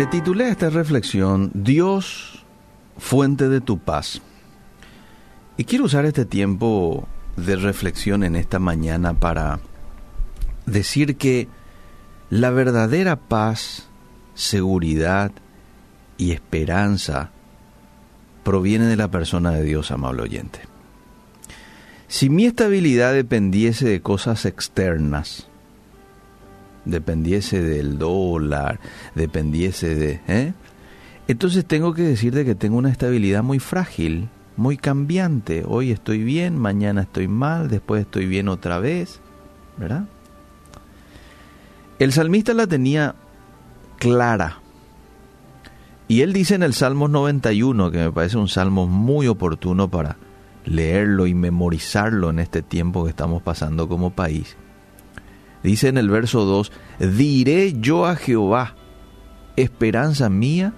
Le titulé esta reflexión Dios, fuente de tu paz. Y quiero usar este tiempo de reflexión en esta mañana para decir que la verdadera paz, seguridad y esperanza proviene de la persona de Dios, amable oyente. Si mi estabilidad dependiese de cosas externas, dependiese del dólar, dependiese de... ¿eh? Entonces tengo que decirte que tengo una estabilidad muy frágil, muy cambiante. Hoy estoy bien, mañana estoy mal, después estoy bien otra vez, ¿verdad? El salmista la tenía clara. Y él dice en el Salmo 91, que me parece un salmo muy oportuno para leerlo y memorizarlo en este tiempo que estamos pasando como país. Dice en el verso 2, diré yo a Jehová, esperanza mía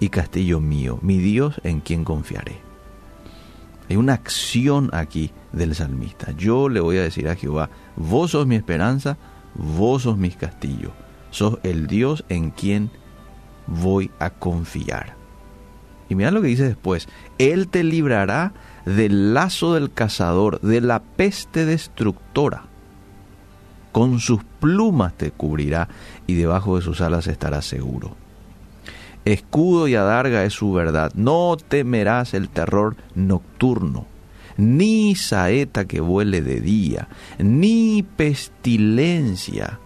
y castillo mío, mi Dios en quien confiaré. Hay una acción aquí del salmista. Yo le voy a decir a Jehová, vos sos mi esperanza, vos sos mi castillo, sos el Dios en quien voy a confiar. Y mira lo que dice después, Él te librará del lazo del cazador, de la peste destructora con sus plumas te cubrirá y debajo de sus alas estarás seguro. Escudo y adarga es su verdad. No temerás el terror nocturno, ni saeta que vuele de día, ni pestilencia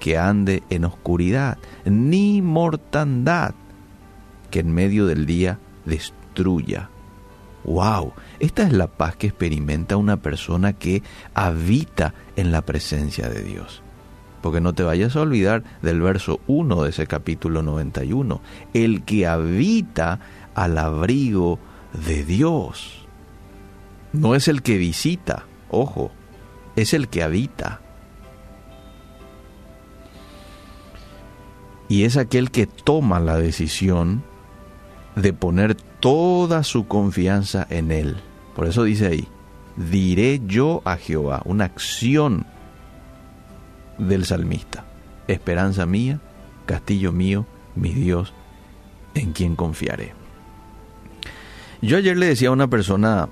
que ande en oscuridad, ni mortandad que en medio del día destruya. ¡Wow! Esta es la paz que experimenta una persona que habita en la presencia de Dios. Porque no te vayas a olvidar del verso 1 de ese capítulo 91. El que habita al abrigo de Dios. No es el que visita, ojo, es el que habita. Y es aquel que toma la decisión de poner toda su confianza en Él. Por eso dice ahí, diré yo a Jehová, una acción del salmista. Esperanza mía, castillo mío, mi Dios, en quien confiaré. Yo ayer le decía a una persona,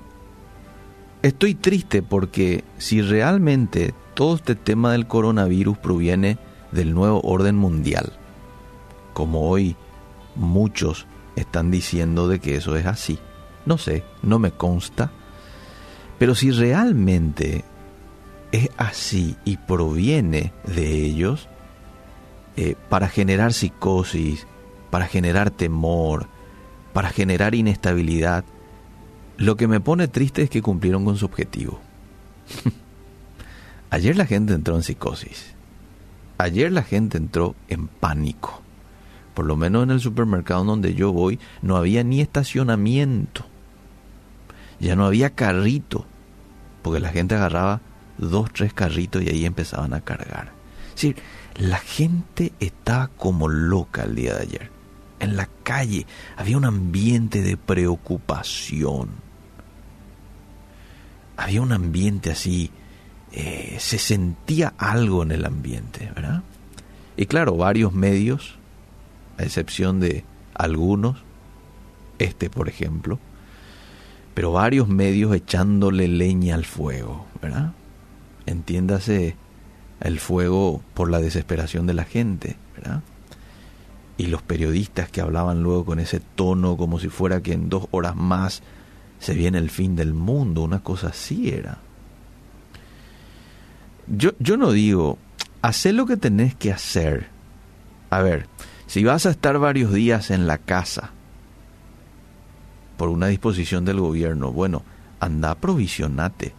estoy triste porque si realmente todo este tema del coronavirus proviene del nuevo orden mundial, como hoy muchos están diciendo de que eso es así. No sé, no me consta. Pero si realmente es así y proviene de ellos, eh, para generar psicosis, para generar temor, para generar inestabilidad, lo que me pone triste es que cumplieron con su objetivo. Ayer la gente entró en psicosis. Ayer la gente entró en pánico por lo menos en el supermercado donde yo voy, no había ni estacionamiento. Ya no había carrito, porque la gente agarraba dos, tres carritos y ahí empezaban a cargar. Es decir, la gente estaba como loca el día de ayer. En la calle había un ambiente de preocupación. Había un ambiente así, eh, se sentía algo en el ambiente, ¿verdad? Y claro, varios medios a excepción de algunos, este por ejemplo, pero varios medios echándole leña al fuego, ¿verdad? Entiéndase el fuego por la desesperación de la gente, ¿verdad? Y los periodistas que hablaban luego con ese tono como si fuera que en dos horas más se viene el fin del mundo, una cosa así era. Yo, yo no digo, haz lo que tenés que hacer. A ver, si vas a estar varios días en la casa por una disposición del gobierno, bueno, anda, provisionate,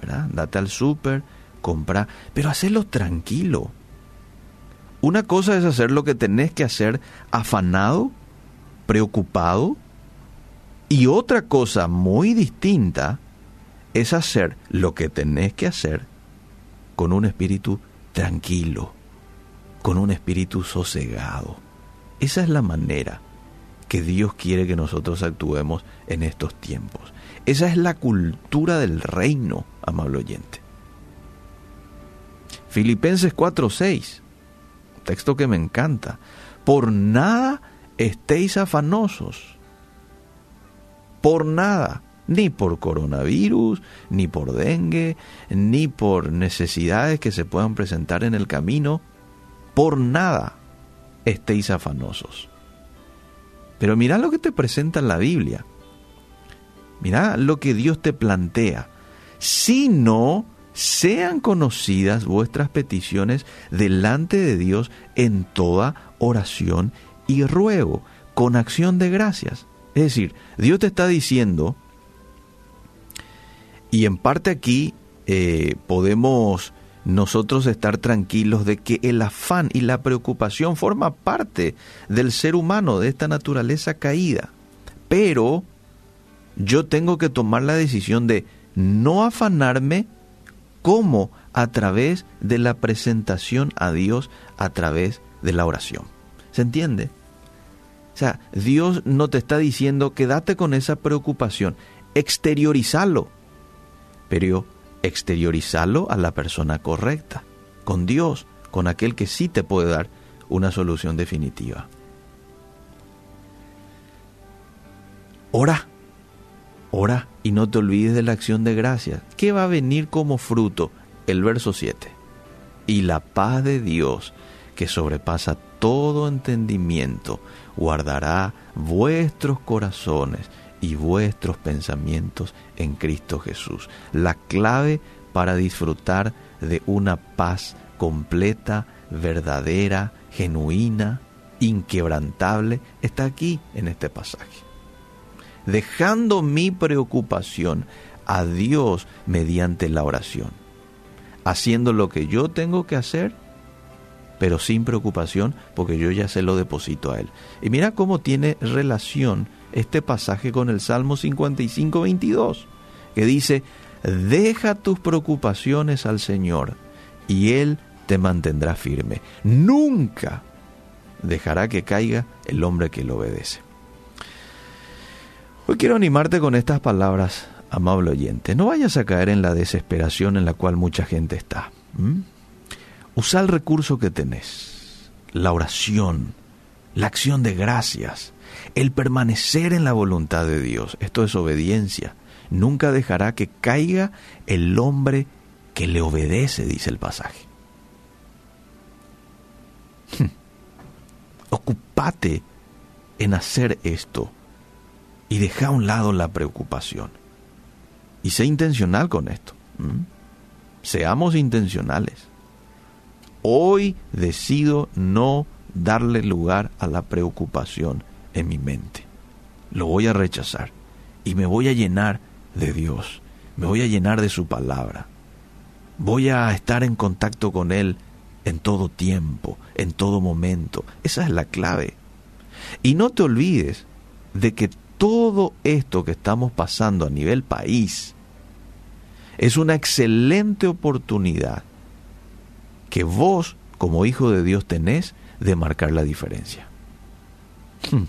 ¿verdad? Date al súper, compra, pero hacelo tranquilo. Una cosa es hacer lo que tenés que hacer afanado, preocupado, y otra cosa muy distinta es hacer lo que tenés que hacer con un espíritu tranquilo, con un espíritu sosegado. Esa es la manera que Dios quiere que nosotros actuemos en estos tiempos. Esa es la cultura del reino, amable oyente. Filipenses 4:6, texto que me encanta. por nada estéis afanosos. Por nada. Ni por coronavirus, ni por dengue, ni por necesidades que se puedan presentar en el camino. Por nada estéis afanosos. Pero mira lo que te presenta en la Biblia. Mira lo que Dios te plantea. Si no sean conocidas vuestras peticiones delante de Dios en toda oración y ruego, con acción de gracias. Es decir, Dios te está diciendo, y en parte aquí eh, podemos nosotros estar tranquilos de que el afán y la preocupación forma parte del ser humano, de esta naturaleza caída. Pero yo tengo que tomar la decisión de no afanarme como a través de la presentación a Dios, a través de la oración. ¿Se entiende? O sea, Dios no te está diciendo quédate con esa preocupación, exteriorizalo, pero exteriorizarlo a la persona correcta, con Dios, con aquel que sí te puede dar una solución definitiva. Ora, ora y no te olvides de la acción de gracias. ¿Qué va a venir como fruto? El verso 7. Y la paz de Dios, que sobrepasa todo entendimiento, guardará vuestros corazones y vuestros pensamientos en Cristo Jesús. La clave para disfrutar de una paz completa, verdadera, genuina, inquebrantable, está aquí en este pasaje. Dejando mi preocupación a Dios mediante la oración, haciendo lo que yo tengo que hacer, pero sin preocupación, porque yo ya se lo deposito a Él. Y mira cómo tiene relación este pasaje con el Salmo 55, 22, que dice, deja tus preocupaciones al Señor y Él te mantendrá firme. Nunca dejará que caiga el hombre que le obedece. Hoy quiero animarte con estas palabras, amable oyente. No vayas a caer en la desesperación en la cual mucha gente está. Usa el recurso que tenés, la oración, la acción de gracias, el permanecer en la voluntad de Dios. Esto es obediencia. Nunca dejará que caiga el hombre que le obedece, dice el pasaje. Hmm. Ocupate en hacer esto y deja a un lado la preocupación. Y sé intencional con esto. Seamos intencionales. Hoy decido no darle lugar a la preocupación en mi mente. Lo voy a rechazar y me voy a llenar de Dios, me voy a llenar de su palabra. Voy a estar en contacto con Él en todo tiempo, en todo momento. Esa es la clave. Y no te olvides de que todo esto que estamos pasando a nivel país es una excelente oportunidad que vos, como hijo de Dios, tenés de marcar la diferencia. Hmm.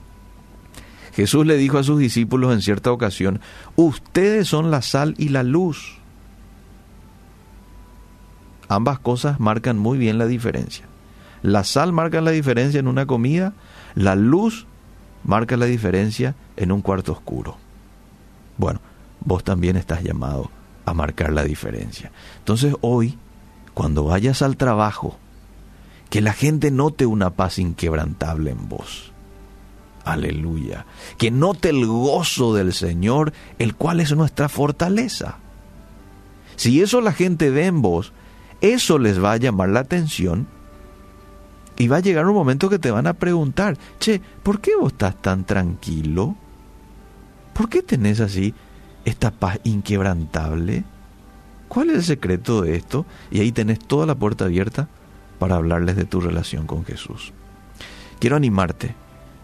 Jesús le dijo a sus discípulos en cierta ocasión, ustedes son la sal y la luz. Ambas cosas marcan muy bien la diferencia. La sal marca la diferencia en una comida, la luz marca la diferencia en un cuarto oscuro. Bueno, vos también estás llamado a marcar la diferencia. Entonces hoy, cuando vayas al trabajo, que la gente note una paz inquebrantable en vos Aleluya. Que note el gozo del Señor, el cual es nuestra fortaleza. Si eso la gente ve en vos, eso les va a llamar la atención y va a llegar un momento que te van a preguntar, che, ¿por qué vos estás tan tranquilo? ¿Por qué tenés así esta paz inquebrantable? ¿Cuál es el secreto de esto? Y ahí tenés toda la puerta abierta para hablarles de tu relación con Jesús. Quiero animarte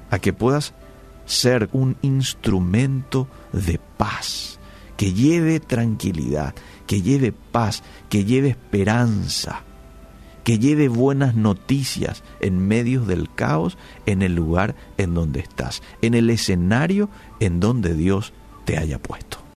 a que puedas ser un instrumento de paz, que lleve tranquilidad, que lleve paz, que lleve esperanza, que lleve buenas noticias en medio del caos, en el lugar en donde estás, en el escenario en donde Dios te haya puesto.